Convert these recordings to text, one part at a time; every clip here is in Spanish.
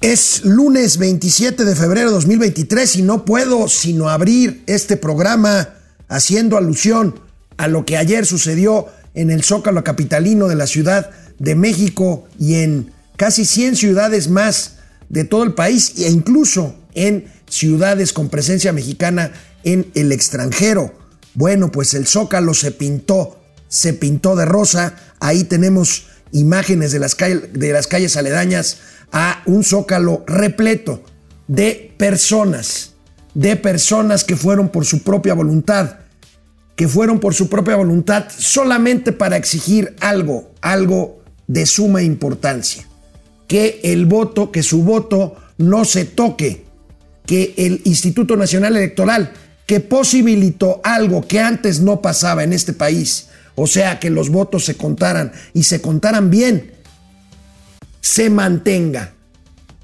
Es lunes 27 de febrero de 2023 y no puedo sino abrir este programa haciendo alusión a lo que ayer sucedió en el Zócalo Capitalino de la Ciudad de México y en casi 100 ciudades más de todo el país e incluso en ciudades con presencia mexicana en el extranjero. Bueno, pues el Zócalo se pintó, se pintó de rosa. Ahí tenemos imágenes de las, calles, de las calles aledañas a un zócalo repleto de personas, de personas que fueron por su propia voluntad, que fueron por su propia voluntad solamente para exigir algo, algo de suma importancia, que el voto, que su voto no se toque, que el Instituto Nacional Electoral, que posibilitó algo que antes no pasaba en este país, o sea, que los votos se contaran y se contaran bien, se mantenga.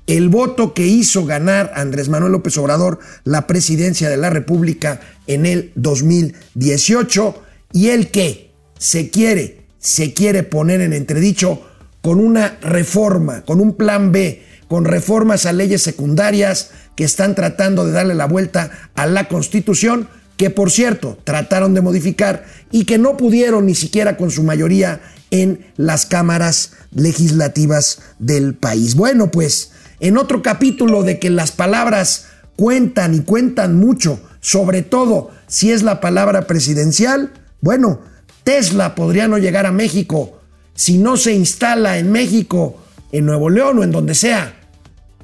El voto que hizo ganar Andrés Manuel López Obrador la presidencia de la República en el 2018 y el que se quiere, se quiere poner en entredicho con una reforma, con un plan B, con reformas a leyes secundarias que están tratando de darle la vuelta a la Constitución, que por cierto trataron de modificar y que no pudieron ni siquiera con su mayoría en las cámaras legislativas del país. Bueno, pues en otro capítulo de que las palabras cuentan y cuentan mucho, sobre todo si es la palabra presidencial, bueno, Tesla podría no llegar a México si no se instala en México, en Nuevo León o en donde sea.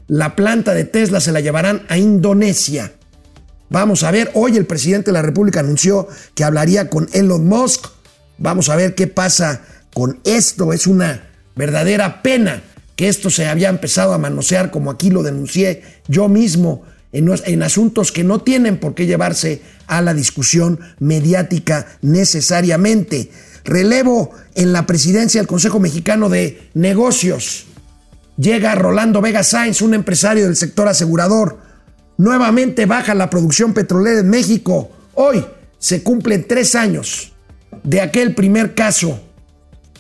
La planta de Tesla se la llevarán a Indonesia. Vamos a ver, hoy el presidente de la República anunció que hablaría con Elon Musk. Vamos a ver qué pasa con esto. Es una verdadera pena que esto se había empezado a manosear, como aquí lo denuncié yo mismo, en, en, asuntos que no tienen por qué llevarse a la discusión mediática necesariamente. Relevo en la presidencia del Consejo Mexicano de Negocios. Llega Rolando Vega Sáenz, un empresario del sector asegurador. Nuevamente baja la producción petrolera en México. Hoy se cumplen tres años de aquel primer caso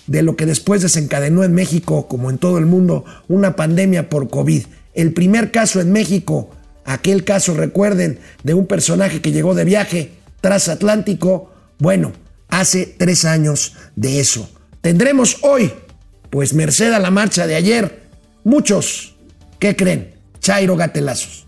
de lo que después desencadenó en México, como en todo el mundo, una pandemia por COVID. El primer caso en México, aquel caso, recuerden, de un personaje que llegó de viaje transatlántico, bueno, hace tres años de eso. Tendremos hoy, pues merced a la marcha de ayer, muchos, ¿qué creen? Chairo Gatelazos.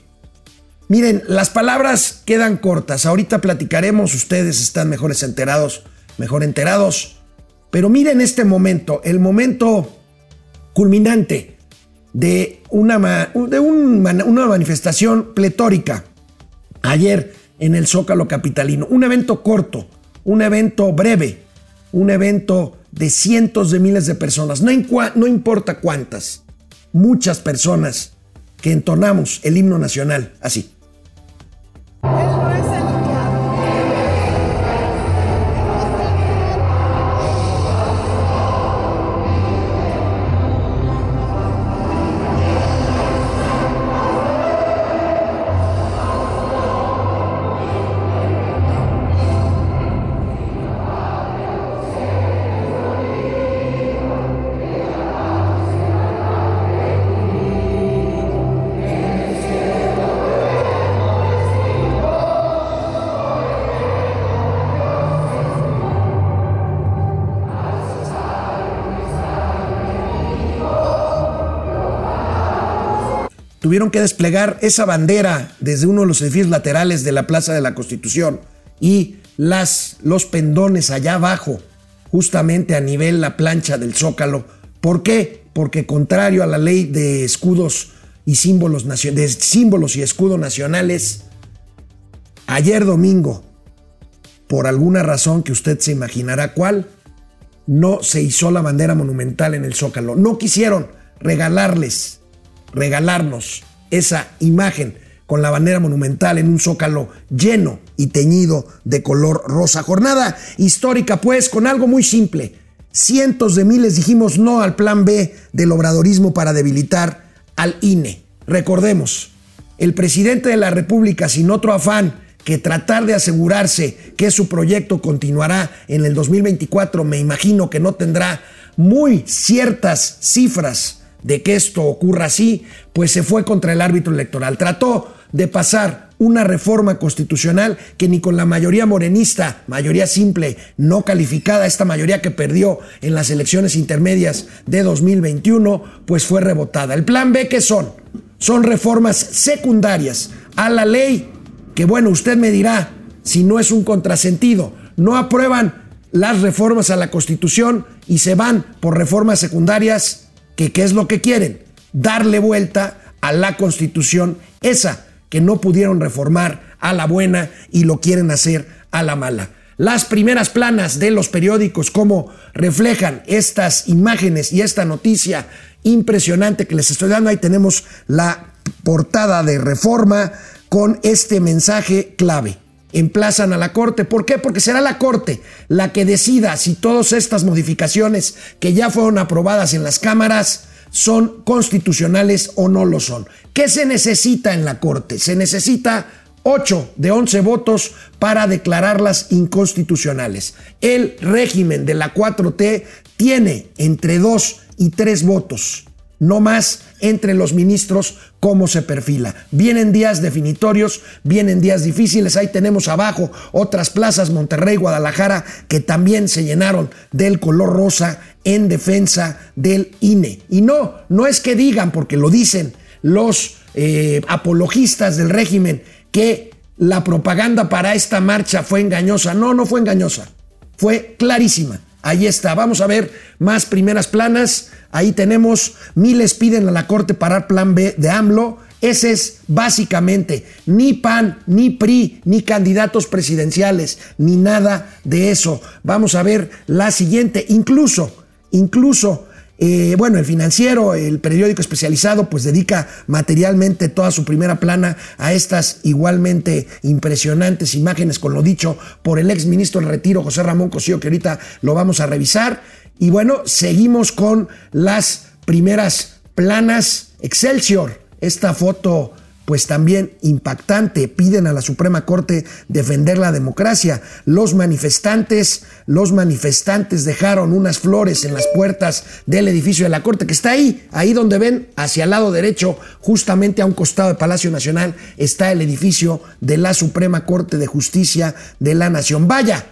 Miren, las palabras quedan cortas. Ahorita platicaremos, ustedes están mejores enterados, mejor enterados. Pero miren este momento, el momento culminante de una, manifestación pletórica ayer en el Zócalo Capitalino. Un evento corto, un evento breve, un evento de cientos de miles de personas, no, no importa cuántas, muchas personas que entonamos el himno nacional así. Él tuvieron que desplegar esa bandera desde uno de los edificios laterales de la Plaza de la Constitución y las, los pendones allá abajo, justamente a nivel la plancha del Zócalo. ¿Por qué? Porque contrario a la ley de escudos y símbolos, de símbolos y escudos nacionales, ayer domingo, por alguna razón que usted se imaginará cuál, no se hizo la bandera monumental en el Zócalo. No quisieron regalarles regalarnos esa imagen con la bandera monumental en un zócalo lleno y teñido de color rosa. Jornada histórica, pues, con algo muy simple. Cientos de miles dijimos no al plan B del obradorismo para debilitar al INE. Recordemos, el presidente de la República, sin otro afán que tratar de asegurarse que su proyecto continuará en el 2024, me imagino que no tendrá muy ciertas cifras de que esto ocurra así, pues se fue contra el árbitro electoral. Trató de pasar una reforma constitucional que ni con la mayoría morenista, mayoría simple, no calificada, esta mayoría que perdió en las elecciones intermedias de 2021, pues fue rebotada. El plan B, ¿qué son? Son reformas secundarias a la ley, que bueno, usted me dirá si no es un contrasentido. No aprueban las reformas a la Constitución y se van por reformas secundarias que qué es lo que quieren, darle vuelta a la Constitución esa que no pudieron reformar a la buena y lo quieren hacer a la mala. Las primeras planas de los periódicos, como reflejan estas imágenes y esta noticia impresionante que les estoy dando, ahí tenemos la portada de reforma con este mensaje clave. Emplazan a la Corte. ¿Por qué? Porque será la Corte la que decida si todas estas modificaciones que ya fueron aprobadas en las cámaras son constitucionales o no lo son. ¿Qué se necesita en la Corte? Se necesita 8 de 11 votos para declararlas inconstitucionales. El régimen de la 4T tiene entre 2 y 3 votos, no más entre los ministros cómo se perfila. Vienen días definitorios, vienen días difíciles. Ahí tenemos abajo otras plazas, Monterrey, Guadalajara, que también se llenaron del color rosa en defensa del INE. Y no, no es que digan, porque lo dicen los eh, apologistas del régimen, que la propaganda para esta marcha fue engañosa. No, no fue engañosa, fue clarísima. Ahí está, vamos a ver más primeras planas. Ahí tenemos, miles piden a la Corte parar plan B de AMLO. Ese es básicamente ni PAN, ni PRI, ni candidatos presidenciales, ni nada de eso. Vamos a ver la siguiente. Incluso, incluso eh, bueno, el financiero, el periódico especializado, pues dedica materialmente toda su primera plana a estas igualmente impresionantes imágenes, con lo dicho por el ex ministro del Retiro, José Ramón Cosío, que ahorita lo vamos a revisar. Y bueno, seguimos con las primeras planas Excelsior. Esta foto pues también impactante. Piden a la Suprema Corte defender la democracia. Los manifestantes, los manifestantes dejaron unas flores en las puertas del edificio de la Corte, que está ahí, ahí donde ven, hacia el lado derecho, justamente a un costado del Palacio Nacional, está el edificio de la Suprema Corte de Justicia de la Nación. Vaya,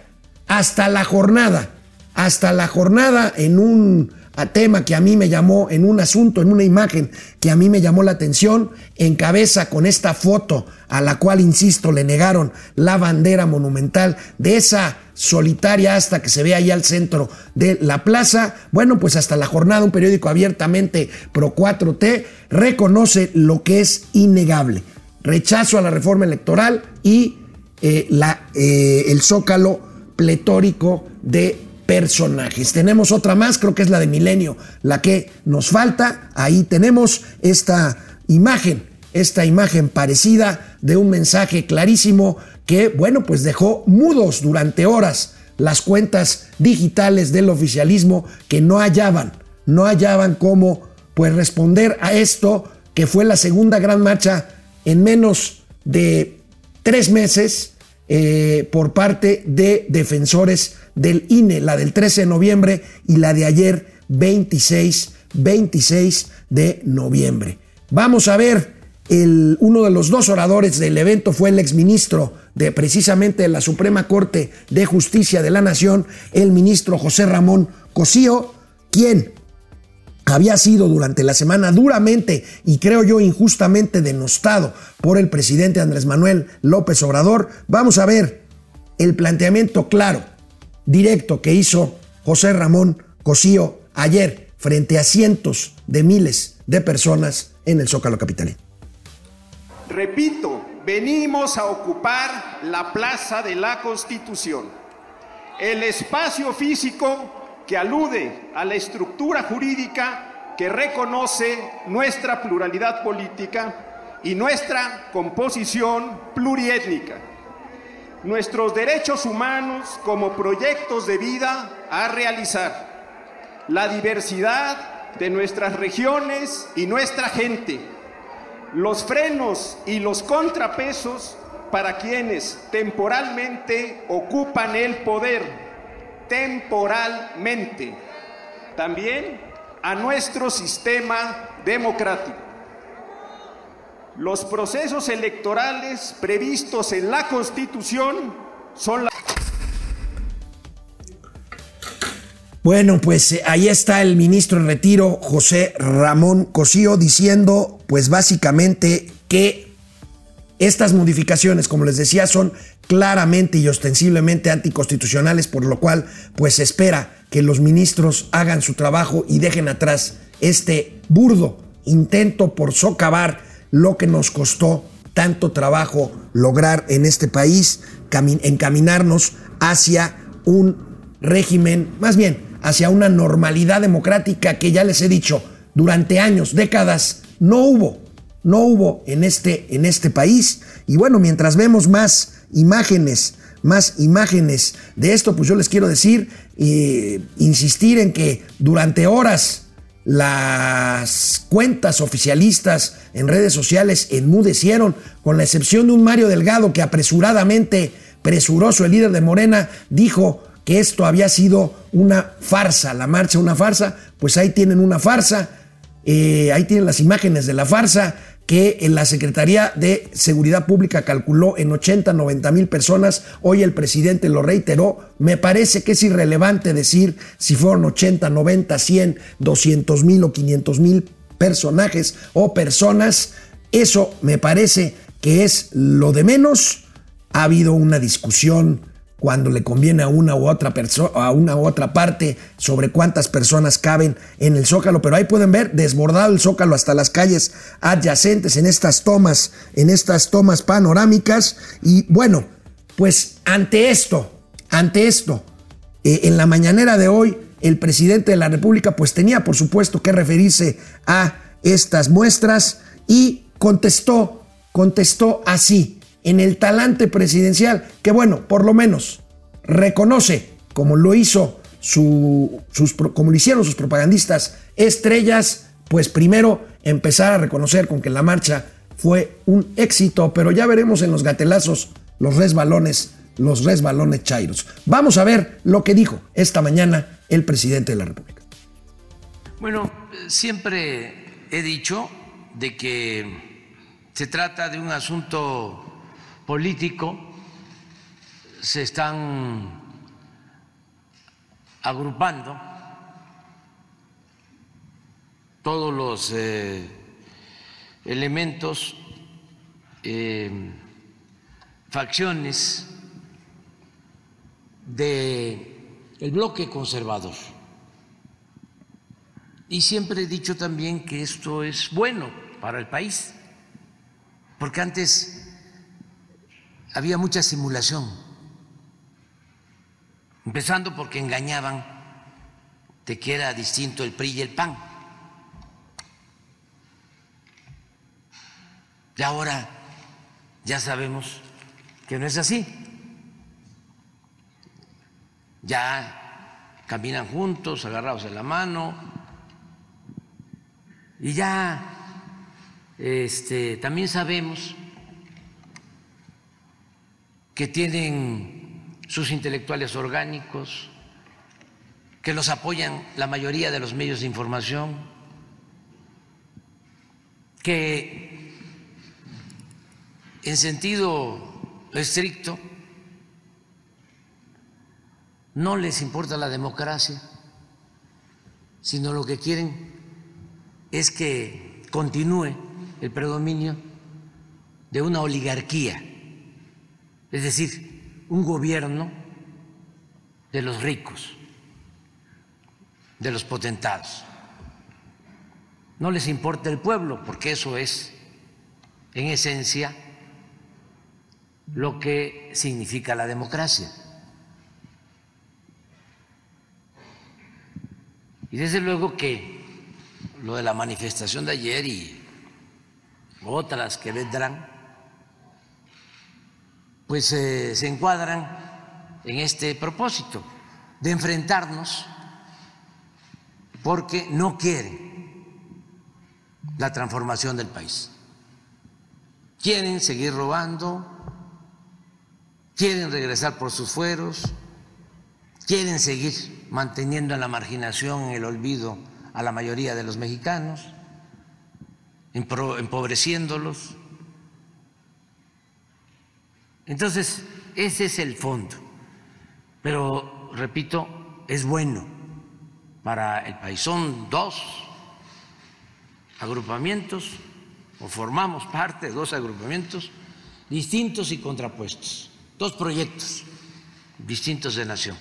hasta la jornada, hasta la jornada en un tema que a mí me llamó, en un asunto, en una imagen que a mí me llamó la atención, encabeza con esta foto a la cual, insisto, le negaron la bandera monumental de esa solitaria hasta que se ve ahí al centro de la plaza. Bueno, pues hasta la jornada, un periódico abiertamente pro 4T reconoce lo que es innegable. Rechazo a la reforma electoral y eh, la, eh, el zócalo pletórico de personajes. Tenemos otra más, creo que es la de Milenio, la que nos falta. Ahí tenemos esta imagen, esta imagen parecida de un mensaje clarísimo que, bueno, pues dejó mudos durante horas las cuentas digitales del oficialismo que no hallaban, no hallaban cómo pues responder a esto que fue la segunda gran marcha en menos de tres meses eh, por parte de defensores del INE, la del 13 de noviembre y la de ayer 26, 26 de noviembre. Vamos a ver, el, uno de los dos oradores del evento fue el exministro de precisamente la Suprema Corte de Justicia de la Nación, el ministro José Ramón Cosío, quien había sido durante la semana duramente y creo yo injustamente denostado por el presidente Andrés Manuel López Obrador. Vamos a ver el planteamiento claro, directo que hizo José Ramón Cosío ayer frente a cientos de miles de personas en el Zócalo Capitalino. Repito, venimos a ocupar la Plaza de la Constitución, el espacio físico que alude a la estructura jurídica que reconoce nuestra pluralidad política y nuestra composición pluriétnica. Nuestros derechos humanos como proyectos de vida a realizar. La diversidad de nuestras regiones y nuestra gente. Los frenos y los contrapesos para quienes temporalmente ocupan el poder. Temporalmente. También a nuestro sistema democrático. Los procesos electorales previstos en la Constitución son la... Bueno, pues eh, ahí está el ministro en retiro, José Ramón Cosío, diciendo, pues básicamente que estas modificaciones, como les decía, son claramente y ostensiblemente anticonstitucionales, por lo cual, pues se espera que los ministros hagan su trabajo y dejen atrás este burdo intento por socavar lo que nos costó tanto trabajo lograr en este país, encaminarnos hacia un régimen, más bien, hacia una normalidad democrática que ya les he dicho, durante años, décadas, no hubo, no hubo en este, en este país. Y bueno, mientras vemos más imágenes, más imágenes de esto, pues yo les quiero decir, eh, insistir en que durante horas las cuentas oficialistas en redes sociales enmudecieron, con la excepción de un Mario Delgado que apresuradamente, presuroso, el líder de Morena, dijo que esto había sido una farsa, la marcha una farsa, pues ahí tienen una farsa, eh, ahí tienen las imágenes de la farsa, que en la Secretaría de Seguridad Pública calculó en 80, 90 mil personas. Hoy el presidente lo reiteró. Me parece que es irrelevante decir si fueron 80, 90, 100, 200 mil o 500 mil personajes o personas. Eso me parece que es lo de menos. Ha habido una discusión cuando le conviene a una u otra persona, a una u otra parte sobre cuántas personas caben en el Zócalo, pero ahí pueden ver desbordado el Zócalo hasta las calles adyacentes en estas tomas, en estas tomas panorámicas. Y bueno, pues ante esto, ante esto, eh, en la mañanera de hoy el presidente de la República pues tenía por supuesto que referirse a estas muestras y contestó, contestó así en el talante presidencial, que bueno, por lo menos reconoce, como lo hizo su, sus, como lo hicieron sus propagandistas estrellas, pues primero empezar a reconocer con que la marcha fue un éxito, pero ya veremos en los gatelazos los resbalones, los resbalones chairos. Vamos a ver lo que dijo esta mañana el presidente de la República. Bueno, siempre he dicho de que se trata de un asunto político se están agrupando todos los eh, elementos, eh, facciones de el bloque conservador. Y siempre he dicho también que esto es bueno para el país, porque antes había mucha simulación, empezando porque engañaban de que era distinto el PRI y el PAN. Y ahora ya sabemos que no es así. Ya caminan juntos, agarrados en la mano, y ya este, también sabemos que tienen sus intelectuales orgánicos, que los apoyan la mayoría de los medios de información, que en sentido estricto no les importa la democracia, sino lo que quieren es que continúe el predominio de una oligarquía es decir, un gobierno de los ricos, de los potentados. No les importa el pueblo, porque eso es, en esencia, lo que significa la democracia. Y desde luego que lo de la manifestación de ayer y otras que vendrán, pues eh, se encuadran en este propósito de enfrentarnos porque no quieren la transformación del país. Quieren seguir robando, quieren regresar por sus fueros, quieren seguir manteniendo en la marginación, en el olvido a la mayoría de los mexicanos, empobreciéndolos. Entonces, ese es el fondo. Pero, repito, es bueno para el país. Son dos agrupamientos, o formamos parte de dos agrupamientos distintos y contrapuestos, dos proyectos distintos de nación.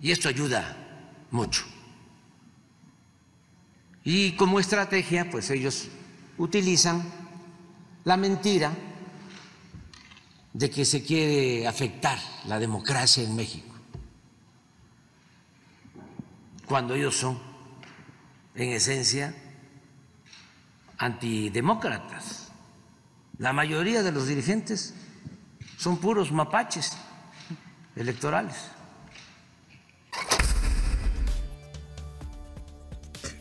Y esto ayuda mucho. Y como estrategia, pues ellos utilizan la mentira de que se quiere afectar la democracia en México, cuando ellos son, en esencia, antidemócratas. La mayoría de los dirigentes son puros mapaches electorales.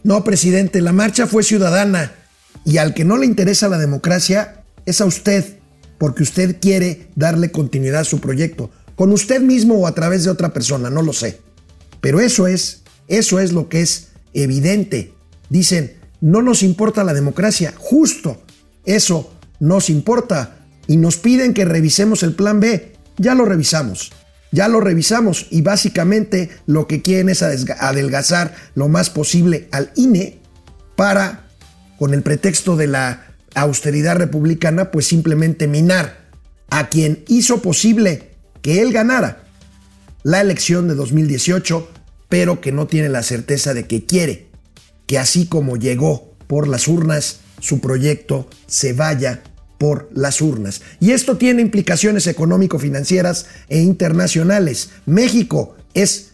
No, presidente, la marcha fue ciudadana y al que no le interesa la democracia es a usted, porque usted quiere darle continuidad a su proyecto, con usted mismo o a través de otra persona, no lo sé. Pero eso es, eso es lo que es evidente. Dicen, no nos importa la democracia, justo eso nos importa y nos piden que revisemos el plan B. Ya lo revisamos. Ya lo revisamos y básicamente lo que quieren es adelgazar lo más posible al INE para, con el pretexto de la austeridad republicana, pues simplemente minar a quien hizo posible que él ganara la elección de 2018, pero que no tiene la certeza de que quiere que así como llegó por las urnas, su proyecto se vaya por las urnas. Y esto tiene implicaciones económico-financieras e internacionales. México es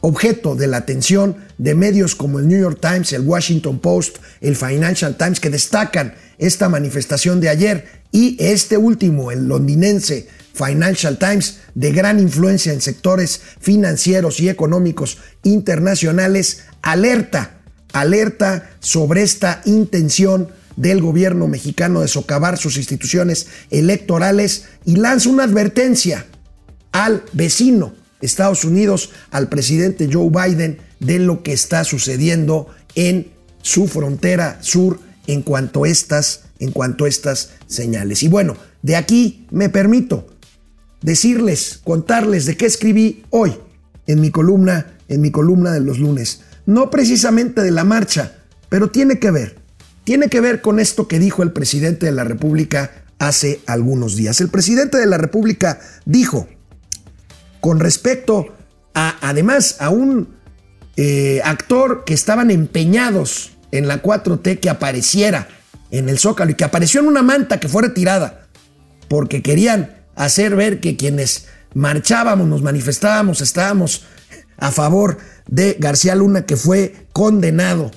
objeto de la atención de medios como el New York Times, el Washington Post, el Financial Times, que destacan esta manifestación de ayer. Y este último, el londinense Financial Times, de gran influencia en sectores financieros y económicos internacionales, alerta, alerta sobre esta intención del gobierno mexicano de socavar sus instituciones electorales y lanza una advertencia al vecino Estados Unidos, al presidente Joe Biden, de lo que está sucediendo en su frontera sur en cuanto a estas, en cuanto estas señales. Y bueno, de aquí me permito decirles, contarles de qué escribí hoy en mi columna, en mi columna de los lunes. No precisamente de la marcha, pero tiene que ver tiene que ver con esto que dijo el presidente de la República hace algunos días. El presidente de la República dijo, con respecto a, además, a un eh, actor que estaban empeñados en la 4T que apareciera en el Zócalo y que apareció en una manta que fue retirada, porque querían hacer ver que quienes marchábamos, nos manifestábamos, estábamos a favor de García Luna, que fue condenado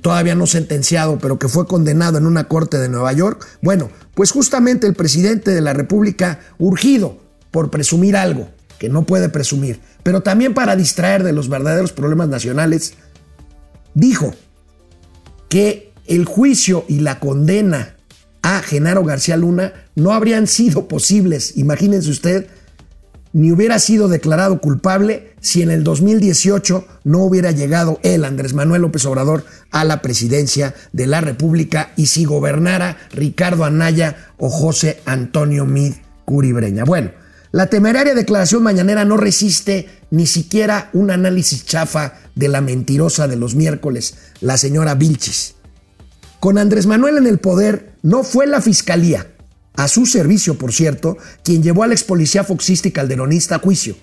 todavía no sentenciado, pero que fue condenado en una corte de Nueva York. Bueno, pues justamente el presidente de la República, urgido por presumir algo que no puede presumir, pero también para distraer de los verdaderos problemas nacionales, dijo que el juicio y la condena a Genaro García Luna no habrían sido posibles, imagínense usted, ni hubiera sido declarado culpable si en el 2018 no hubiera llegado él, Andrés Manuel López Obrador, a la presidencia de la República y si gobernara Ricardo Anaya o José Antonio Mid Curibreña. Bueno, la temeraria declaración mañanera no resiste ni siquiera un análisis chafa de la mentirosa de los miércoles, la señora Vilchis. Con Andrés Manuel en el poder, no fue la fiscalía, a su servicio, por cierto, quien llevó al ex policía foxista y calderonista a juicio.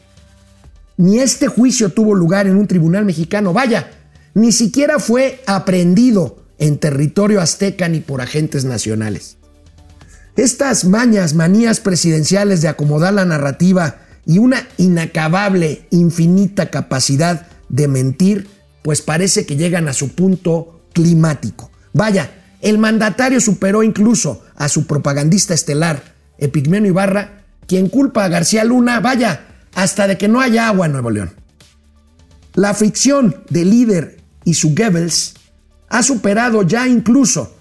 Ni este juicio tuvo lugar en un tribunal mexicano, vaya, ni siquiera fue aprehendido en territorio azteca ni por agentes nacionales. Estas mañas, manías presidenciales de acomodar la narrativa y una inacabable, infinita capacidad de mentir, pues parece que llegan a su punto climático. Vaya, el mandatario superó incluso a su propagandista estelar, Epigmenio Ibarra, quien culpa a García Luna, vaya, hasta de que no haya agua en Nuevo León. La fricción del líder y su Goebbels ha superado ya incluso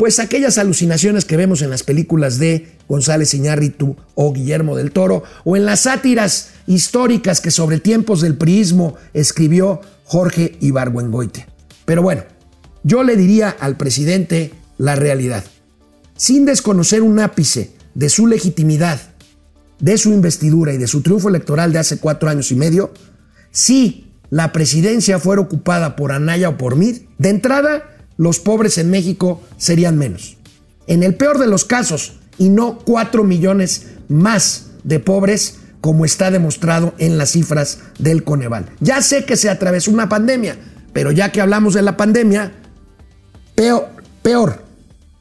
pues aquellas alucinaciones que vemos en las películas de González Iñárritu o Guillermo del Toro o en las sátiras históricas que sobre tiempos del priismo escribió Jorge Ibargüengoite. Pero bueno, yo le diría al presidente la realidad. Sin desconocer un ápice de su legitimidad, de su investidura y de su triunfo electoral de hace cuatro años y medio, si la presidencia fuera ocupada por Anaya o por Mid, de entrada los pobres en México serían menos. En el peor de los casos, y no 4 millones más de pobres como está demostrado en las cifras del Coneval. Ya sé que se atravesó una pandemia, pero ya que hablamos de la pandemia, peor, peor,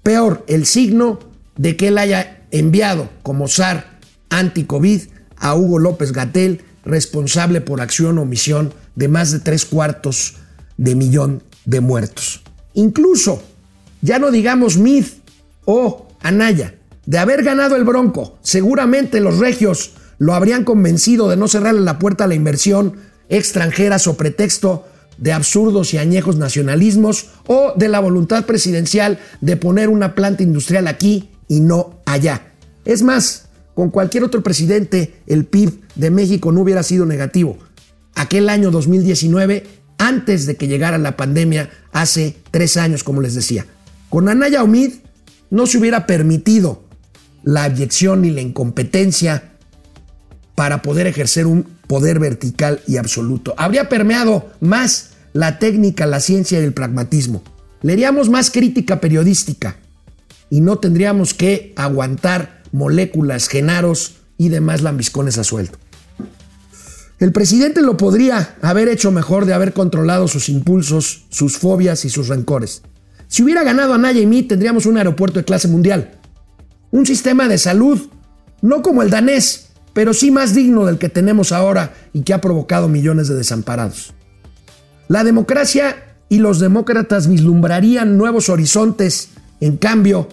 peor el signo de que él haya enviado como SAR anti-COVID a Hugo López Gatel, responsable por acción o omisión de más de tres cuartos de millón de muertos. Incluso, ya no digamos Mid o Anaya, de haber ganado el Bronco, seguramente los regios lo habrían convencido de no cerrarle la puerta a la inversión extranjera o pretexto de absurdos y añejos nacionalismos o de la voluntad presidencial de poner una planta industrial aquí y no allá. Es más, con cualquier otro presidente el PIB de México no hubiera sido negativo. Aquel año 2019 antes de que llegara la pandemia hace tres años, como les decía. Con Anaya Omid no se hubiera permitido la abyección ni la incompetencia para poder ejercer un poder vertical y absoluto. Habría permeado más la técnica, la ciencia y el pragmatismo. Leeríamos más crítica periodística y no tendríamos que aguantar moléculas, genaros y demás lambiscones a suelto. El presidente lo podría haber hecho mejor de haber controlado sus impulsos, sus fobias y sus rencores. Si hubiera ganado a Naya y mí, tendríamos un aeropuerto de clase mundial. Un sistema de salud, no como el danés, pero sí más digno del que tenemos ahora y que ha provocado millones de desamparados. La democracia y los demócratas vislumbrarían nuevos horizontes, en cambio,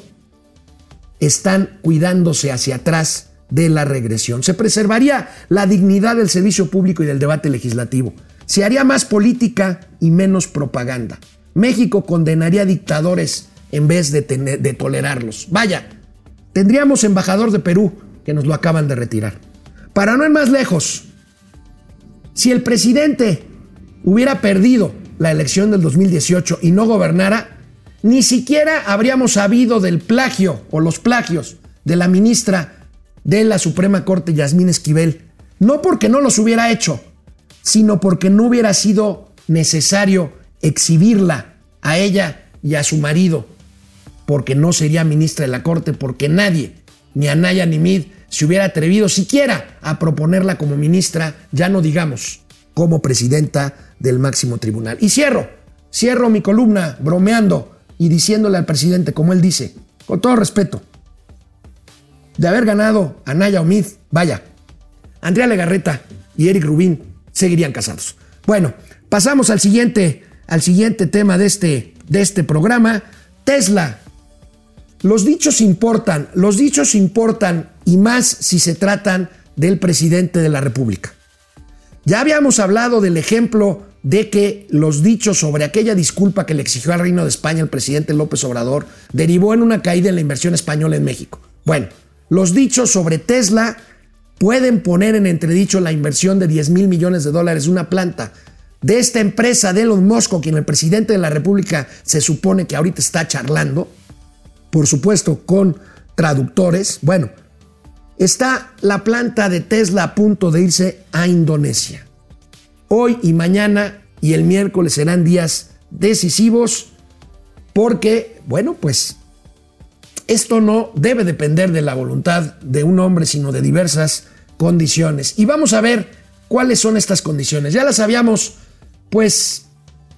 están cuidándose hacia atrás de la regresión. Se preservaría la dignidad del servicio público y del debate legislativo. Se haría más política y menos propaganda. México condenaría dictadores en vez de, de tolerarlos. Vaya, tendríamos embajador de Perú que nos lo acaban de retirar. Para no ir más lejos, si el presidente hubiera perdido la elección del 2018 y no gobernara, ni siquiera habríamos sabido del plagio o los plagios de la ministra de la Suprema Corte, Yasmín Esquivel, no porque no los hubiera hecho, sino porque no hubiera sido necesario exhibirla a ella y a su marido, porque no sería ministra de la Corte, porque nadie, ni Anaya ni Mid, se hubiera atrevido siquiera a proponerla como ministra, ya no digamos como presidenta del máximo tribunal. Y cierro, cierro mi columna bromeando y diciéndole al presidente, como él dice, con todo respeto, de haber ganado a Naya Omid, vaya, Andrea Legarreta y Eric Rubín seguirían casados. Bueno, pasamos al siguiente, al siguiente tema de este, de este programa. Tesla. Los dichos importan, los dichos importan y más si se tratan del presidente de la República. Ya habíamos hablado del ejemplo de que los dichos sobre aquella disculpa que le exigió al Reino de España el presidente López Obrador derivó en una caída en la inversión española en México. Bueno, los dichos sobre Tesla pueden poner en entredicho la inversión de 10 mil millones de dólares una planta de esta empresa de Elon Musk, quien el presidente de la República se supone que ahorita está charlando, por supuesto con traductores. Bueno, está la planta de Tesla a punto de irse a Indonesia. Hoy y mañana y el miércoles serán días decisivos porque, bueno, pues esto no debe depender de la voluntad de un hombre, sino de diversas condiciones. Y vamos a ver cuáles son estas condiciones. Ya las habíamos, pues,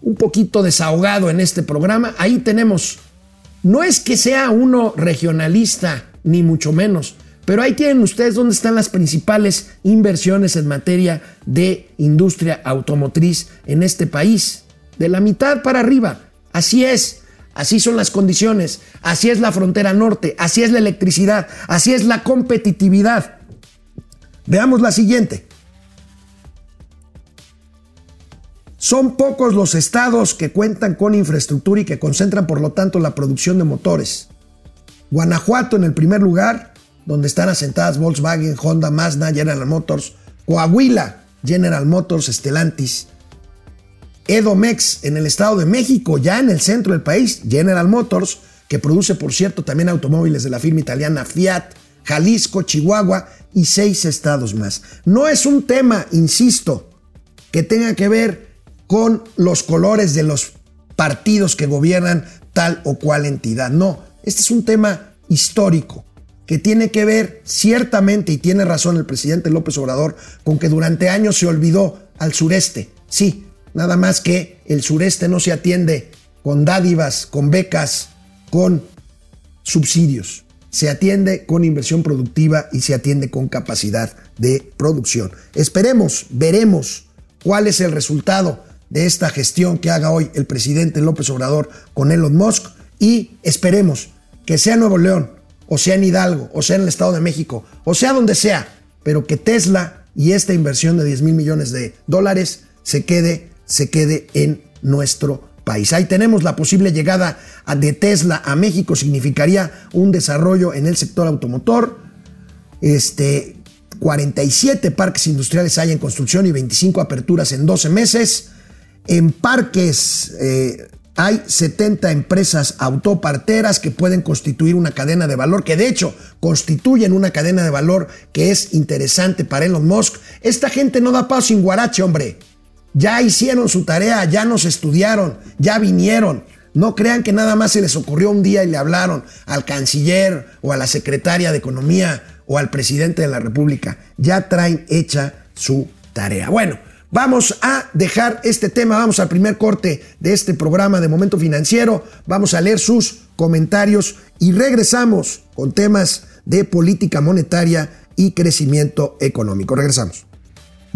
un poquito desahogado en este programa. Ahí tenemos, no es que sea uno regionalista, ni mucho menos, pero ahí tienen ustedes dónde están las principales inversiones en materia de industria automotriz en este país. De la mitad para arriba. Así es. Así son las condiciones, así es la frontera norte, así es la electricidad, así es la competitividad. Veamos la siguiente. Son pocos los estados que cuentan con infraestructura y que concentran por lo tanto la producción de motores. Guanajuato en el primer lugar, donde están asentadas Volkswagen, Honda, Mazda, General Motors. Coahuila, General Motors, Stellantis. Edomex en el Estado de México, ya en el centro del país, General Motors, que produce por cierto también automóviles de la firma italiana Fiat, Jalisco, Chihuahua y seis estados más. No es un tema, insisto, que tenga que ver con los colores de los partidos que gobiernan tal o cual entidad. No, este es un tema histórico que tiene que ver ciertamente, y tiene razón el presidente López Obrador, con que durante años se olvidó al sureste. Sí, Nada más que el sureste no se atiende con dádivas, con becas, con subsidios. Se atiende con inversión productiva y se atiende con capacidad de producción. Esperemos, veremos cuál es el resultado de esta gestión que haga hoy el presidente López Obrador con Elon Musk y esperemos que sea Nuevo León, o sea en Hidalgo, o sea en el Estado de México, o sea donde sea, pero que Tesla y esta inversión de 10 mil millones de dólares se quede se quede en nuestro país. Ahí tenemos la posible llegada de Tesla a México, significaría un desarrollo en el sector automotor. Este, 47 parques industriales hay en construcción y 25 aperturas en 12 meses. En parques eh, hay 70 empresas autoparteras que pueden constituir una cadena de valor, que de hecho constituyen una cadena de valor que es interesante para Elon Musk. Esta gente no da paso sin guarache, hombre. Ya hicieron su tarea, ya nos estudiaron, ya vinieron. No crean que nada más se les ocurrió un día y le hablaron al canciller o a la secretaria de Economía o al presidente de la República. Ya traen hecha su tarea. Bueno, vamos a dejar este tema, vamos al primer corte de este programa de Momento Financiero, vamos a leer sus comentarios y regresamos con temas de política monetaria y crecimiento económico. Regresamos.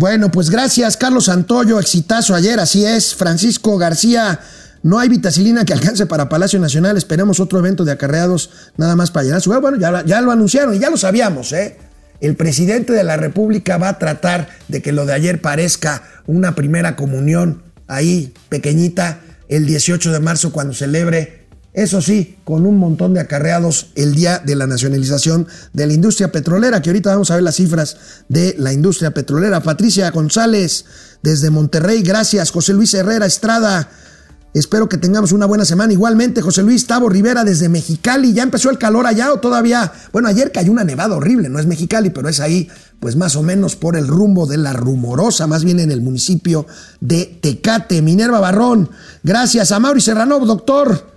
Bueno, pues gracias, Carlos Santoyo, exitazo ayer, así es. Francisco García, no hay vitacilina que alcance para Palacio Nacional, esperemos otro evento de acarreados nada más para llenar su... Bueno, ya, ya lo anunciaron y ya lo sabíamos, ¿eh? El presidente de la República va a tratar de que lo de ayer parezca una primera comunión ahí, pequeñita, el 18 de marzo cuando celebre eso sí, con un montón de acarreados el día de la nacionalización de la industria petrolera, que ahorita vamos a ver las cifras de la industria petrolera. Patricia González, desde Monterrey, gracias. José Luis Herrera Estrada, espero que tengamos una buena semana. Igualmente, José Luis Tavo Rivera, desde Mexicali, ¿ya empezó el calor allá o todavía? Bueno, ayer cayó una nevada horrible, no es Mexicali, pero es ahí, pues más o menos por el rumbo de la rumorosa, más bien en el municipio de Tecate. Minerva Barrón, gracias. A Mauri Serrano, doctor.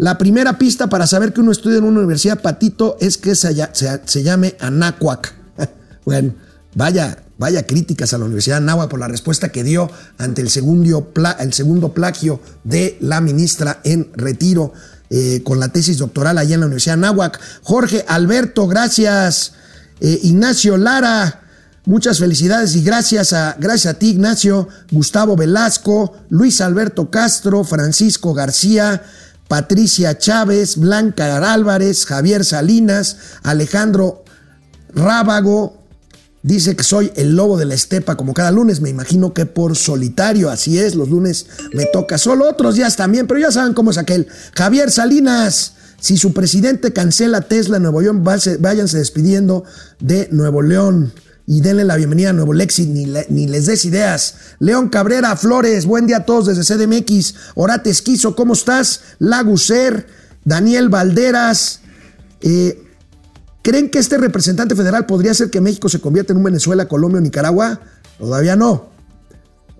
La primera pista para saber que uno estudia en una universidad patito es que se, se, llame Anáhuac. bueno, vaya, vaya críticas a la Universidad de Anáhuac por la respuesta que dio ante el segundo, el segundo plagio de la ministra en retiro eh, con la tesis doctoral allá en la Universidad de Anáhuac. Jorge Alberto, gracias. Eh, Ignacio Lara, Muchas felicidades y gracias a, gracias a ti, Ignacio, Gustavo Velasco, Luis Alberto Castro, Francisco García, Patricia Chávez, Blanca Álvarez, Javier Salinas, Alejandro Rábago. Dice que soy el lobo de la estepa como cada lunes, me imagino que por solitario, así es, los lunes me toca solo, otros días también, pero ya saben cómo es aquel. Javier Salinas, si su presidente cancela Tesla Nuevo León, váyanse despidiendo de Nuevo León y denle la bienvenida a Nuevo Lexi, ni, ni, les des ideas. León Cabrera Flores, buen día a todos desde CDMX. Orate Esquizo, ¿cómo estás? Laguser, Daniel Valderas. Eh, ¿Creen que este representante federal podría hacer que México se convierta en un Venezuela, Colombia o Nicaragua? Todavía no.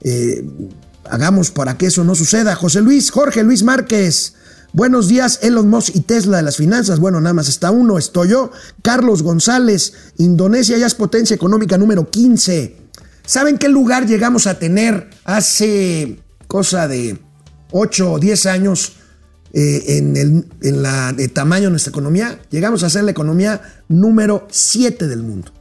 Eh, hagamos para que eso no suceda. José Luis, Jorge Luis Márquez. Buenos días, Elon Musk y Tesla de las finanzas. Bueno, nada más está uno, estoy yo. Carlos González, Indonesia ya es potencia económica número 15. ¿Saben qué lugar llegamos a tener hace cosa de 8 o 10 años eh, en el en la, tamaño de nuestra economía? Llegamos a ser la economía número 7 del mundo.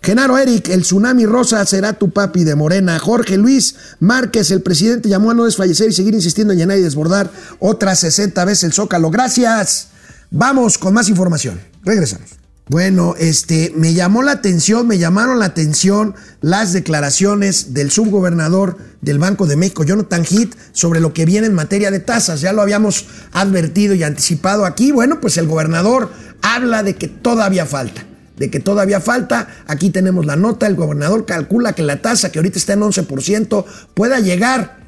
Genaro Eric, el tsunami rosa será tu papi de Morena. Jorge Luis Márquez, el presidente llamó a no desfallecer y seguir insistiendo en llenar y desbordar otras 60 veces el zócalo. Gracias. Vamos con más información. Regresamos. Bueno, este, me llamó la atención, me llamaron la atención las declaraciones del subgobernador del Banco de México, Jonathan Heath, sobre lo que viene en materia de tasas. Ya lo habíamos advertido y anticipado aquí. Bueno, pues el gobernador habla de que todavía falta de que todavía falta. Aquí tenemos la nota, el gobernador calcula que la tasa que ahorita está en 11% pueda llegar,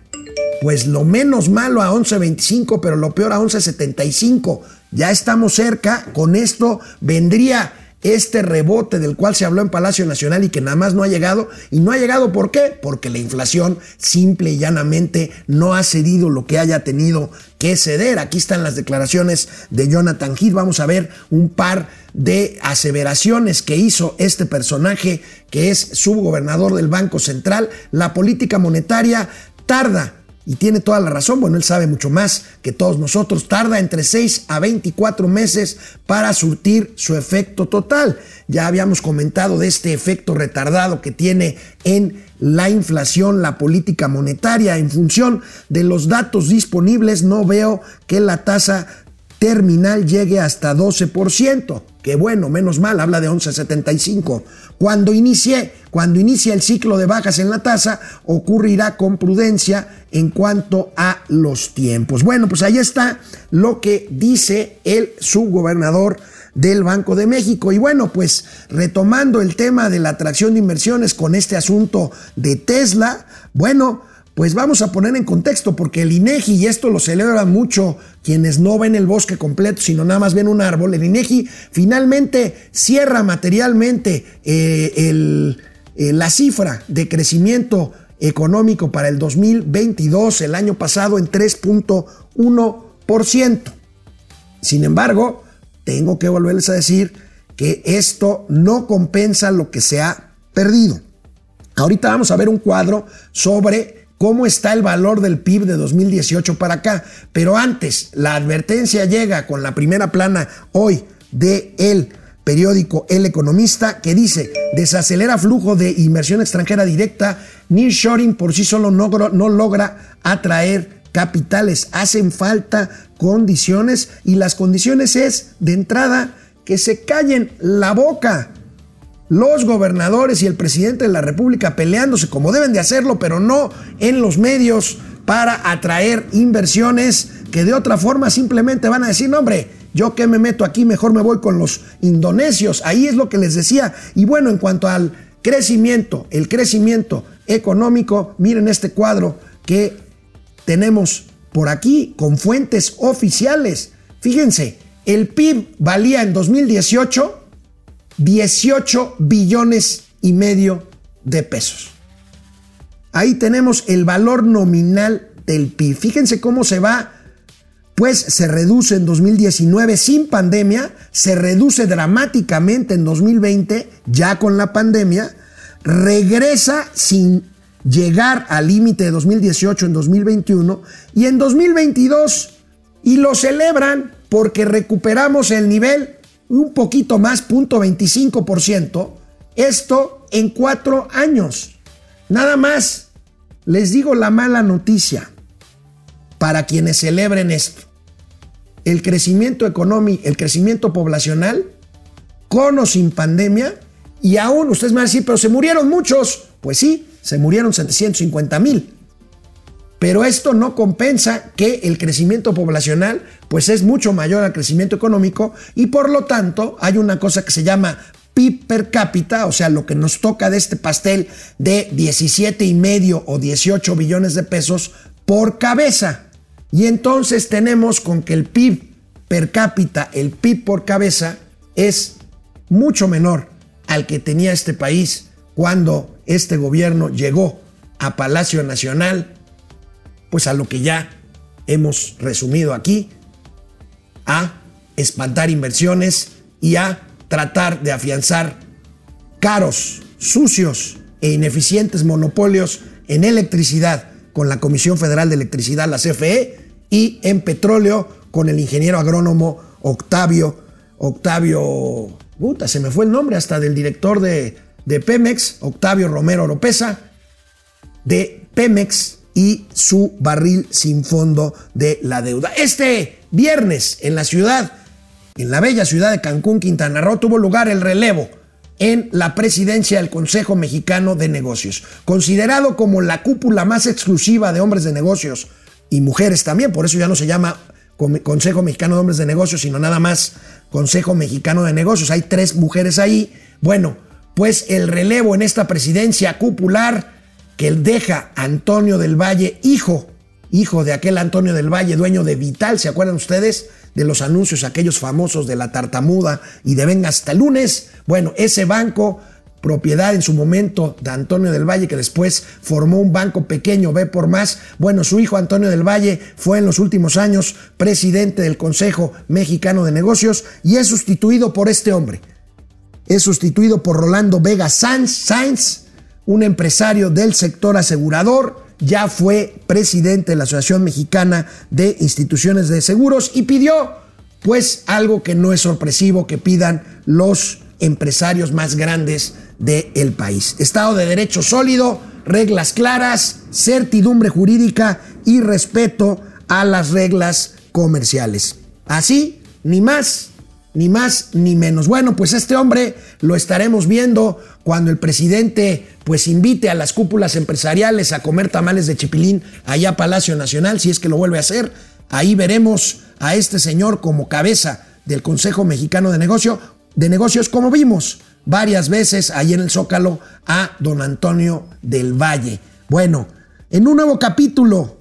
pues lo menos malo a 11.25, pero lo peor a 11.75. Ya estamos cerca, con esto vendría este rebote del cual se habló en Palacio Nacional y que nada más no ha llegado. ¿Y no ha llegado por qué? Porque la inflación simple y llanamente no ha cedido lo que haya tenido que ceder. Aquí están las declaraciones de Jonathan Heath. Vamos a ver un par de aseveraciones que hizo este personaje que es subgobernador del Banco Central. La política monetaria tarda y tiene toda la razón, bueno, él sabe mucho más que todos nosotros, tarda entre 6 a 24 meses para surtir su efecto total. Ya habíamos comentado de este efecto retardado que tiene en la inflación, la política monetaria. En función de los datos disponibles, no veo que la tasa terminal llegue hasta 12%. Que bueno, menos mal, habla de 11.75. Cuando inicie, cuando inicie el ciclo de bajas en la tasa, ocurrirá con prudencia en cuanto a los tiempos. Bueno, pues ahí está lo que dice el subgobernador del Banco de México. Y bueno, pues retomando el tema de la atracción de inversiones con este asunto de Tesla, bueno, pues vamos a poner en contexto, porque el INEGI, y esto lo celebran mucho quienes no ven el bosque completo, sino nada más ven un árbol, el INEGI finalmente cierra materialmente eh, el, eh, la cifra de crecimiento económico para el 2022, el año pasado, en 3.1%. Sin embargo, tengo que volverles a decir que esto no compensa lo que se ha perdido. Ahorita vamos a ver un cuadro sobre cómo está el valor del PIB de 2018 para acá. Pero antes, la advertencia llega con la primera plana hoy de el periódico El Economista que dice, desacelera flujo de inversión extranjera directa, nearshoring por sí solo no, no logra atraer capitales, hacen falta condiciones y las condiciones es, de entrada, que se callen la boca los gobernadores y el presidente de la República peleándose como deben de hacerlo, pero no en los medios para atraer inversiones que de otra forma simplemente van a decir, no hombre, yo que me meto aquí, mejor me voy con los indonesios. Ahí es lo que les decía. Y bueno, en cuanto al crecimiento, el crecimiento económico, miren este cuadro que tenemos por aquí con fuentes oficiales. Fíjense, el PIB valía en 2018 18 billones y medio de pesos. Ahí tenemos el valor nominal del PIB. Fíjense cómo se va, pues se reduce en 2019 sin pandemia, se reduce dramáticamente en 2020 ya con la pandemia, regresa sin llegar al límite de 2018 en 2021 y en 2022 y lo celebran porque recuperamos el nivel un poquito más, 0.25%, esto en cuatro años. Nada más les digo la mala noticia para quienes celebren esto. El crecimiento económico, el crecimiento poblacional, con o sin pandemia, y aún ustedes me van a decir, pero se murieron muchos. Pues sí, se murieron 750 mil. Pero esto no compensa que el crecimiento poblacional pues es mucho mayor al crecimiento económico y por lo tanto hay una cosa que se llama PIB per cápita, o sea, lo que nos toca de este pastel de 17 y medio o 18 billones de pesos por cabeza. Y entonces tenemos con que el PIB per cápita, el PIB por cabeza, es mucho menor al que tenía este país cuando este gobierno llegó a Palacio Nacional pues a lo que ya hemos resumido aquí, a espantar inversiones y a tratar de afianzar caros, sucios e ineficientes monopolios en electricidad con la Comisión Federal de Electricidad, la CFE, y en petróleo con el ingeniero agrónomo Octavio, Octavio, puta, se me fue el nombre hasta del director de, de Pemex, Octavio Romero Oropesa, de Pemex y su barril sin fondo de la deuda. Este viernes en la ciudad, en la bella ciudad de Cancún, Quintana Roo, tuvo lugar el relevo en la presidencia del Consejo Mexicano de Negocios, considerado como la cúpula más exclusiva de hombres de negocios y mujeres también, por eso ya no se llama Consejo Mexicano de Hombres de Negocios, sino nada más Consejo Mexicano de Negocios. Hay tres mujeres ahí. Bueno, pues el relevo en esta presidencia cupular que deja Antonio del Valle, hijo, hijo de aquel Antonio del Valle, dueño de Vital, ¿se acuerdan ustedes? De los anuncios aquellos famosos de la tartamuda y de venga hasta lunes. Bueno, ese banco propiedad en su momento de Antonio del Valle, que después formó un banco pequeño, ve por más. Bueno, su hijo Antonio del Valle fue en los últimos años presidente del Consejo Mexicano de Negocios y es sustituido por este hombre. Es sustituido por Rolando Vega Sainz, un empresario del sector asegurador, ya fue presidente de la Asociación Mexicana de Instituciones de Seguros y pidió pues algo que no es sorpresivo que pidan los empresarios más grandes del país. Estado de Derecho sólido, reglas claras, certidumbre jurídica y respeto a las reglas comerciales. Así, ni más, ni más, ni menos. Bueno, pues este hombre lo estaremos viendo cuando el presidente pues invite a las cúpulas empresariales a comer tamales de chipilín allá a Palacio Nacional, si es que lo vuelve a hacer. Ahí veremos a este señor como cabeza del Consejo Mexicano de Negocio, de Negocios, como vimos varias veces ahí en el Zócalo a don Antonio del Valle. Bueno, en un nuevo capítulo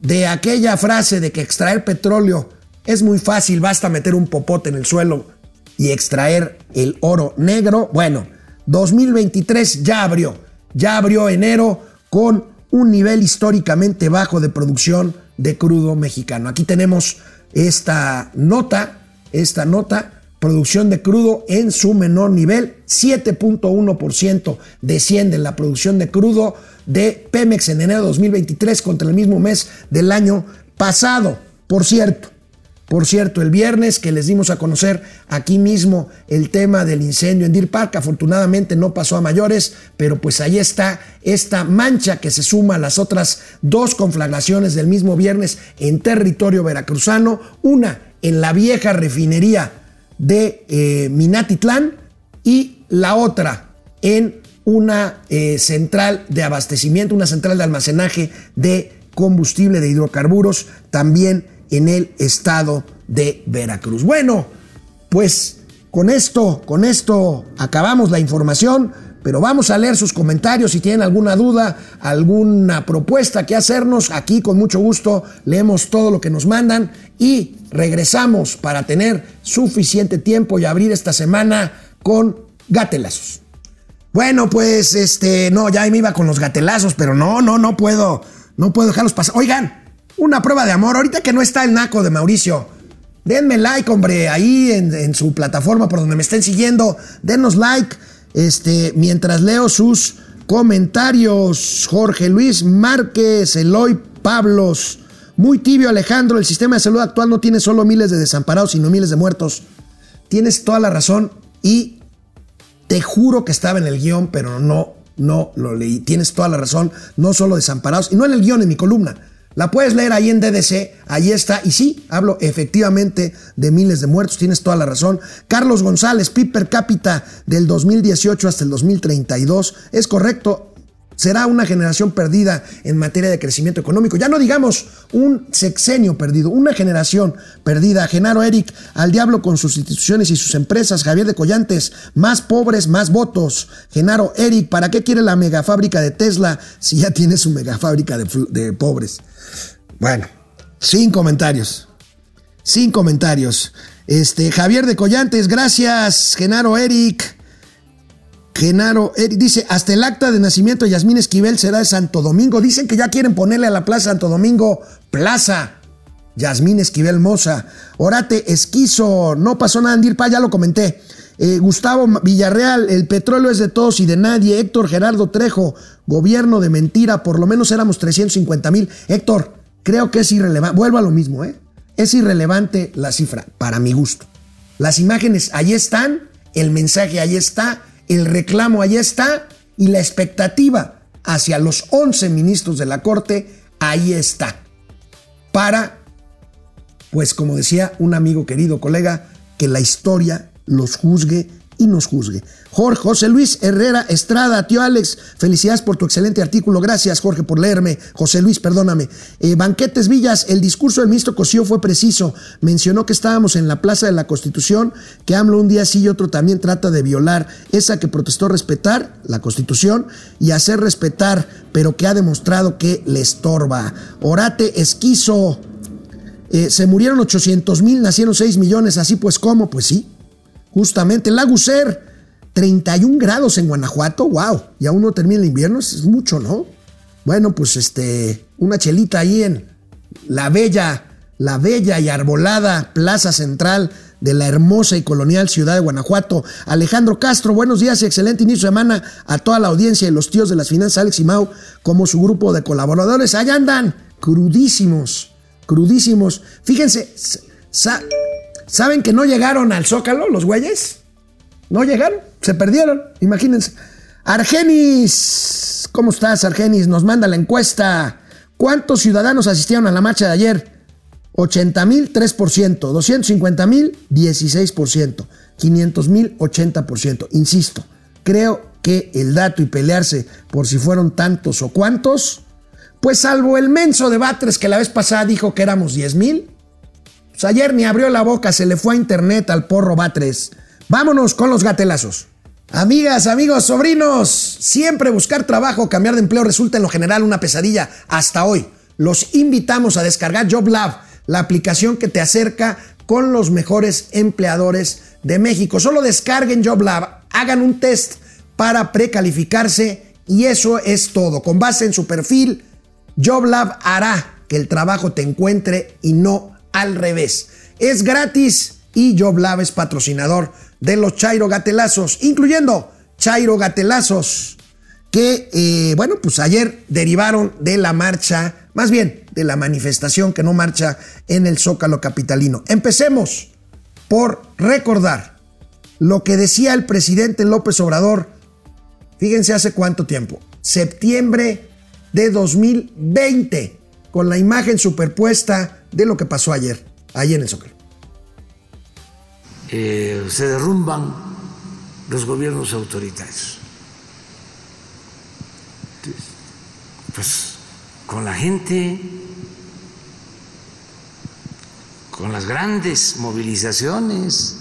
de aquella frase de que extraer petróleo es muy fácil, basta meter un popote en el suelo y extraer el oro negro. Bueno, 2023 ya abrió, ya abrió enero con un nivel históricamente bajo de producción de crudo mexicano. Aquí tenemos esta nota, esta nota producción de crudo en su menor nivel, 7.1% desciende la producción de crudo de Pemex en enero de 2023 contra el mismo mes del año pasado. Por cierto, por cierto, el viernes que les dimos a conocer aquí mismo el tema del incendio en Deer Park, afortunadamente no pasó a mayores, pero pues ahí está esta mancha que se suma a las otras dos conflagraciones del mismo viernes en territorio veracruzano, una en la vieja refinería de eh, Minatitlán y la otra en una eh, central de abastecimiento, una central de almacenaje de combustible de hidrocarburos, también en el estado de Veracruz. Bueno, pues con esto, con esto acabamos la información, pero vamos a leer sus comentarios si tienen alguna duda, alguna propuesta que hacernos. Aquí con mucho gusto leemos todo lo que nos mandan y regresamos para tener suficiente tiempo y abrir esta semana con gatelazos. Bueno, pues este, no, ya me iba con los gatelazos, pero no, no, no puedo, no puedo dejarlos pasar. Oigan, una prueba de amor, ahorita que no está el naco de Mauricio, denme like, hombre, ahí en, su plataforma por donde me estén siguiendo, denos like, este, mientras leo sus comentarios. Jorge Luis Márquez, Eloy Pablos, muy tibio Alejandro, el sistema de salud actual no tiene solo miles de desamparados, sino miles de muertos. Tienes toda la razón y te juro que estaba en el guion, pero no, no lo leí. Tienes toda la razón, no solo desamparados, y no en el guion, en mi columna. La puedes leer ahí en DDC, ahí está. Y sí, hablo efectivamente de miles de muertos, tienes toda la razón. Carlos González, PIB per cápita del 2018 hasta el 2032, es correcto, Será una generación perdida en materia de crecimiento económico. Ya no digamos un sexenio perdido, una generación perdida. Genaro Eric, al diablo con sus instituciones y sus empresas. Javier de Collantes, más pobres, más votos. Genaro Eric, ¿para qué quiere la megafábrica de Tesla si ya tiene su megafábrica de, de pobres? Bueno, sin comentarios. Sin comentarios. Este, Javier de Collantes, gracias, Genaro Eric. Genaro dice, hasta el acta de nacimiento de Yasmín Esquivel será de Santo Domingo. Dicen que ya quieren ponerle a la Plaza Santo Domingo Plaza. Yasmín Esquivel Moza. Orate Esquizo. No pasó nada en Dirpa, ya lo comenté. Eh, Gustavo Villarreal, el petróleo es de todos y de nadie. Héctor Gerardo Trejo, gobierno de mentira, por lo menos éramos 350 mil. Héctor, creo que es irrelevante. Vuelvo a lo mismo, ¿eh? Es irrelevante la cifra, para mi gusto. Las imágenes ahí están, el mensaje ahí está el reclamo ahí está y la expectativa hacia los 11 ministros de la Corte ahí está. Para, pues como decía un amigo querido colega, que la historia los juzgue y nos juzgue. Jorge José Luis Herrera Estrada, tío Alex, felicidades por tu excelente artículo. Gracias, Jorge, por leerme. José Luis, perdóname. Eh, Banquetes Villas, el discurso del ministro Cosío fue preciso. Mencionó que estábamos en la Plaza de la Constitución, que AMLO un día sí y otro también trata de violar esa que protestó respetar, la Constitución, y hacer respetar, pero que ha demostrado que le estorba. Orate Esquizo. Eh, se murieron 800 mil, nacieron 6 millones, así pues, ¿cómo? Pues sí, justamente. Laguser, 31 grados en Guanajuato, wow, ya uno termina el invierno, es mucho, ¿no? Bueno, pues este, una chelita ahí en la bella, la bella y arbolada Plaza Central de la hermosa y colonial ciudad de Guanajuato. Alejandro Castro, buenos días y excelente inicio de semana a toda la audiencia y los tíos de las finanzas, Alex y Mau, como su grupo de colaboradores. Allá andan, crudísimos, crudísimos. Fíjense, ¿saben que no llegaron al Zócalo los güeyes? No llegaron, se perdieron, imagínense. Argenis, ¿cómo estás, Argenis? Nos manda la encuesta. ¿Cuántos ciudadanos asistieron a la marcha de ayer? 80 mil, 3%. 250 mil, 16%. 500 mil, 80%. Insisto, creo que el dato y pelearse por si fueron tantos o cuántos, pues salvo el menso de Batres que la vez pasada dijo que éramos 10 mil, ayer ni abrió la boca, se le fue a internet al porro Batres. Vámonos con los gatelazos. Amigas, amigos, sobrinos, siempre buscar trabajo, cambiar de empleo resulta en lo general una pesadilla hasta hoy. Los invitamos a descargar JobLab, la aplicación que te acerca con los mejores empleadores de México. Solo descarguen JobLab, hagan un test para precalificarse y eso es todo. Con base en su perfil, JobLab hará que el trabajo te encuentre y no al revés. Es gratis y JobLab es patrocinador de los Chairo Gatelazos, incluyendo Chairo Gatelazos, que, eh, bueno, pues ayer derivaron de la marcha, más bien de la manifestación que no marcha en el Zócalo Capitalino. Empecemos por recordar lo que decía el presidente López Obrador, fíjense hace cuánto tiempo, septiembre de 2020, con la imagen superpuesta de lo que pasó ayer, ahí en el Zócalo. Eh, se derrumban los gobiernos autoritarios. Pues con la gente, con las grandes movilizaciones,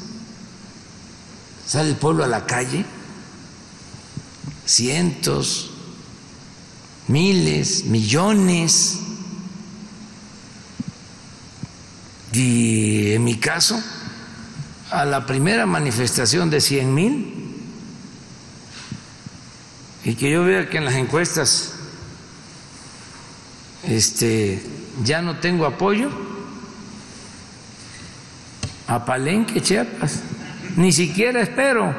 sale el pueblo a la calle, cientos, miles, millones, y en mi caso, a la primera manifestación de 100 mil y que yo vea que en las encuestas este, ya no tengo apoyo a Palenque, Chiapas, ni siquiera espero.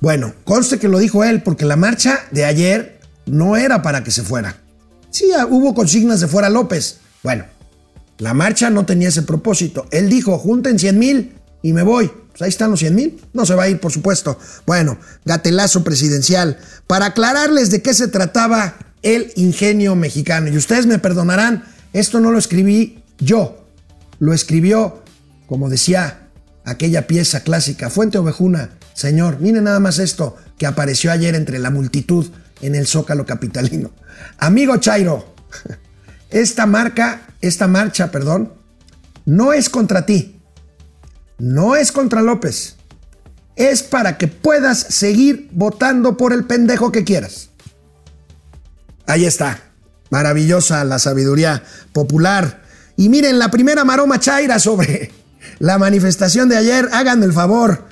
Bueno, conste que lo dijo él porque la marcha de ayer no era para que se fuera. Sí, ah, hubo consignas de fuera López. Bueno, la marcha no tenía ese propósito. Él dijo, junten 100 mil y me voy. Pues ahí están los 100 mil. No se va a ir, por supuesto. Bueno, gatelazo presidencial. Para aclararles de qué se trataba el ingenio mexicano. Y ustedes me perdonarán, esto no lo escribí yo. Lo escribió, como decía aquella pieza clásica, Fuente Ovejuna. Señor, miren nada más esto que apareció ayer entre la multitud en el Zócalo Capitalino. Amigo Chairo, esta marca, esta marcha, perdón, no es contra ti, no es contra López, es para que puedas seguir votando por el pendejo que quieras. Ahí está, maravillosa la sabiduría popular. Y miren, la primera maroma chaira sobre la manifestación de ayer, hagan el favor.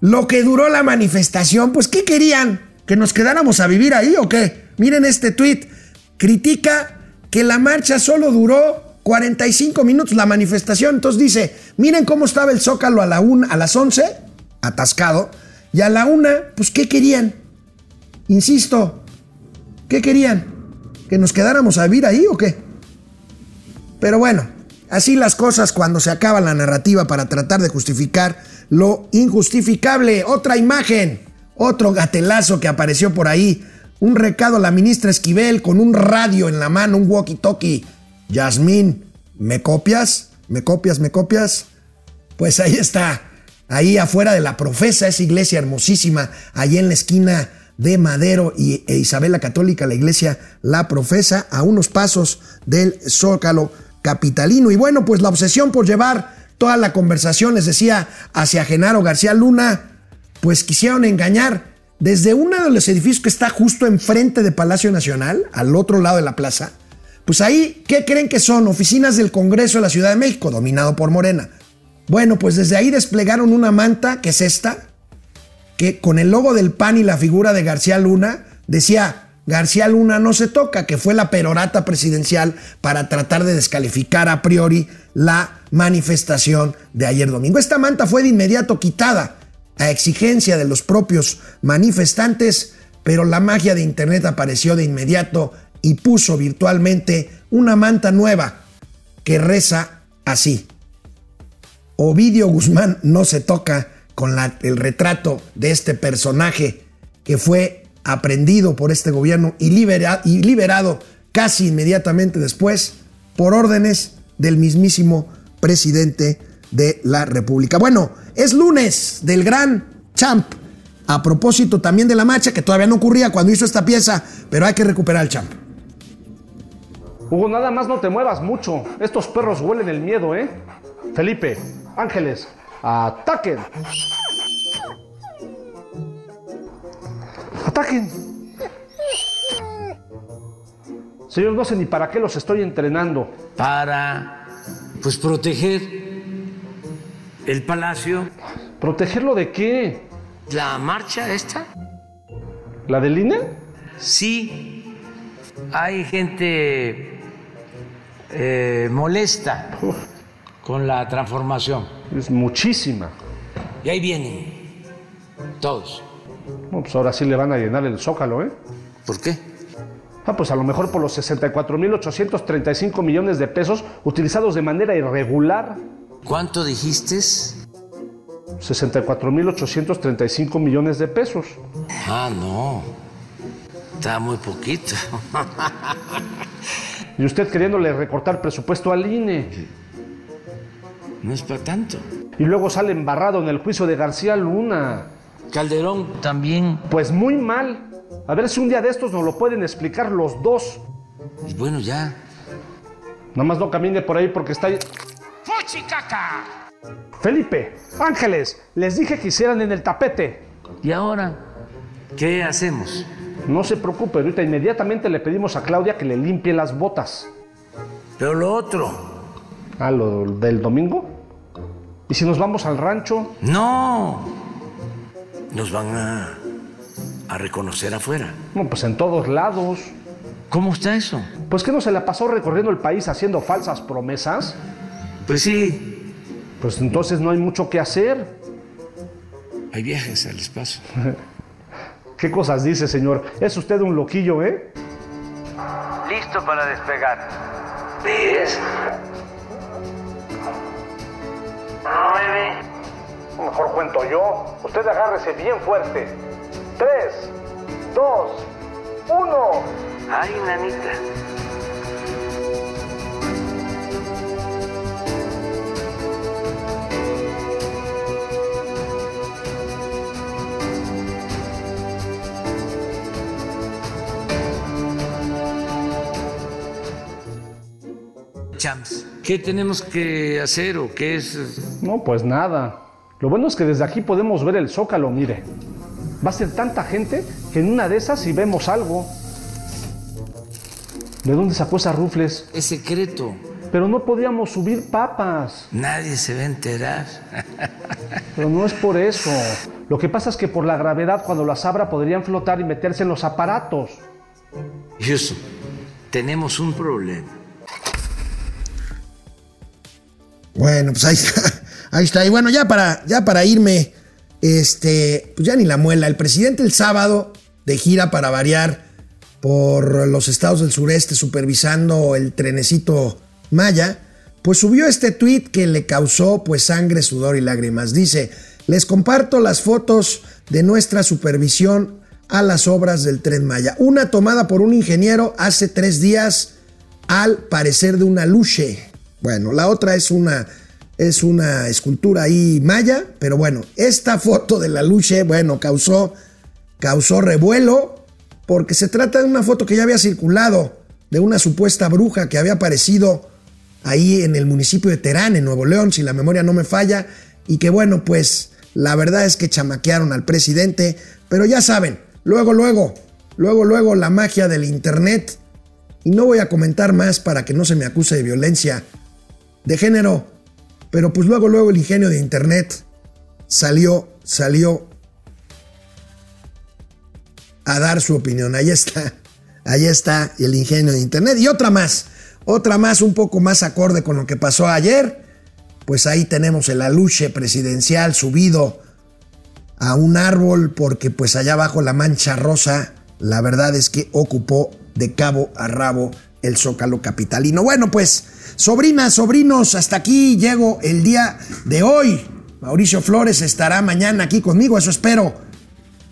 Lo que duró la manifestación, pues ¿qué querían? ¿Que nos quedáramos a vivir ahí o qué? Miren este tweet. Critica que la marcha solo duró 45 minutos, la manifestación. Entonces dice, miren cómo estaba el Zócalo a, la una, a las 11, atascado, y a la una, pues ¿qué querían? Insisto, ¿qué querían? ¿Que nos quedáramos a vivir ahí o qué? Pero bueno, Así las cosas cuando se acaba la narrativa para tratar de justificar lo injustificable. Otra imagen, otro gatelazo que apareció por ahí. Un recado a la ministra Esquivel con un radio en la mano, un walkie-talkie. Yasmín, ¿me copias? ¿Me copias? ¿Me copias? Pues ahí está, ahí afuera de la profesa, esa iglesia hermosísima, ahí en la esquina de Madero y, e Isabel la Católica, la iglesia La Profesa, a unos pasos del Zócalo capitalino. Y bueno, pues la obsesión por llevar toda la conversación, les decía, hacia Genaro García Luna, pues quisieron engañar desde uno de los edificios que está justo enfrente de Palacio Nacional, al otro lado de la plaza. Pues ahí, ¿qué creen que son? Oficinas del Congreso de la Ciudad de México, dominado por Morena. Bueno, pues desde ahí desplegaron una manta, que es esta, que con el logo del PAN y la figura de García Luna decía García Luna no se toca, que fue la perorata presidencial para tratar de descalificar a priori la manifestación de ayer domingo. Esta manta fue de inmediato quitada a exigencia de los propios manifestantes, pero la magia de Internet apareció de inmediato y puso virtualmente una manta nueva que reza así. Ovidio Guzmán no se toca con el retrato de este personaje que fue aprendido por este gobierno y, y liberado casi inmediatamente después por órdenes del mismísimo presidente de la República. Bueno, es lunes del gran champ. A propósito también de la marcha, que todavía no ocurría cuando hizo esta pieza, pero hay que recuperar el champ. Hugo, nada más no te muevas mucho. Estos perros huelen el miedo, ¿eh? Felipe, Ángeles, ataquen. Ataquen. Señor, no sé ni para qué los estoy entrenando. Para, pues, proteger el palacio. ¿Protegerlo de qué? ¿La marcha esta? ¿La del INE? Sí. Hay gente eh, molesta con la transformación. Es muchísima. Y ahí vienen todos. No, pues ahora sí le van a llenar el zócalo, ¿eh? ¿Por qué? Ah, pues a lo mejor por los 64.835 millones de pesos utilizados de manera irregular. ¿Cuánto dijiste? 64.835 millones de pesos. Ah, no. Está muy poquito. y usted queriéndole recortar presupuesto al INE. No es para tanto. Y luego sale embarrado en el juicio de García Luna. Calderón también. Pues muy mal. A ver si un día de estos nos lo pueden explicar los dos. Y bueno, ya. Nada más no camine por ahí porque está ahí. ¡Fuchicaca! Felipe, Ángeles, les dije que hicieran en el tapete. ¿Y ahora qué hacemos? No se preocupe, ahorita inmediatamente le pedimos a Claudia que le limpie las botas. Pero lo otro. ¿Ah, lo del domingo? ¿Y si nos vamos al rancho? No. Nos van a, a reconocer afuera. No, pues en todos lados. ¿Cómo está eso? Pues que no se la pasó recorriendo el país haciendo falsas promesas. Pues sí. Pues entonces no hay mucho que hacer. Hay viajes al espacio. ¿Qué cosas dice, señor? Es usted un loquillo, ¿eh? Listo para despegar. ¿Ves? Nueve. Mejor cuento yo. Usted agárrese bien fuerte. Tres, dos, uno. Ay, nanita. ¿Qué tenemos que hacer o qué es? No, pues nada. Lo bueno es que desde aquí podemos ver el zócalo, mire. Va a ser tanta gente que en una de esas si vemos algo. ¿De dónde sacó esas rufles? Es secreto. Pero no podíamos subir papas. Nadie se va a enterar. Pero no es por eso. Lo que pasa es que por la gravedad cuando las abra podrían flotar y meterse en los aparatos. Houston, tenemos un problema. Bueno, pues ahí está. Y bueno, ya para, ya para irme, este, pues ya ni la muela. El presidente el sábado de gira para variar por los estados del sureste supervisando el trenecito Maya, pues subió este tweet que le causó pues sangre, sudor y lágrimas. Dice, les comparto las fotos de nuestra supervisión a las obras del tren Maya. Una tomada por un ingeniero hace tres días al parecer de una luche. Bueno, la otra es una, es una escultura ahí maya, pero bueno, esta foto de la luche, bueno, causó, causó revuelo porque se trata de una foto que ya había circulado de una supuesta bruja que había aparecido ahí en el municipio de Terán, en Nuevo León, si la memoria no me falla, y que bueno, pues la verdad es que chamaquearon al presidente, pero ya saben, luego, luego, luego, luego la magia del Internet, y no voy a comentar más para que no se me acuse de violencia de género, pero pues luego, luego el ingenio de Internet salió, salió a dar su opinión. Ahí está, ahí está el ingenio de Internet. Y otra más, otra más un poco más acorde con lo que pasó ayer. Pues ahí tenemos el aluche presidencial subido a un árbol porque pues allá abajo la mancha rosa, la verdad es que ocupó de cabo a rabo el zócalo capitalino. Bueno, pues sobrinas, sobrinos, hasta aquí llego el día de hoy. Mauricio Flores estará mañana aquí conmigo, eso espero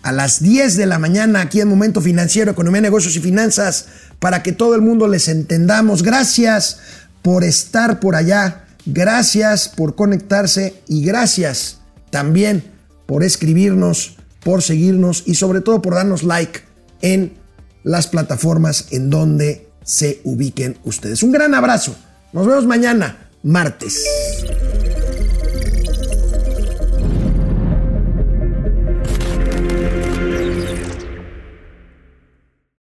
a las 10 de la mañana aquí en Momento Financiero, Economía, Negocios y Finanzas, para que todo el mundo les entendamos. Gracias por estar por allá, gracias por conectarse y gracias también por escribirnos, por seguirnos y sobre todo por darnos like en las plataformas en donde se ubiquen ustedes. Un gran abrazo. Nos vemos mañana, martes.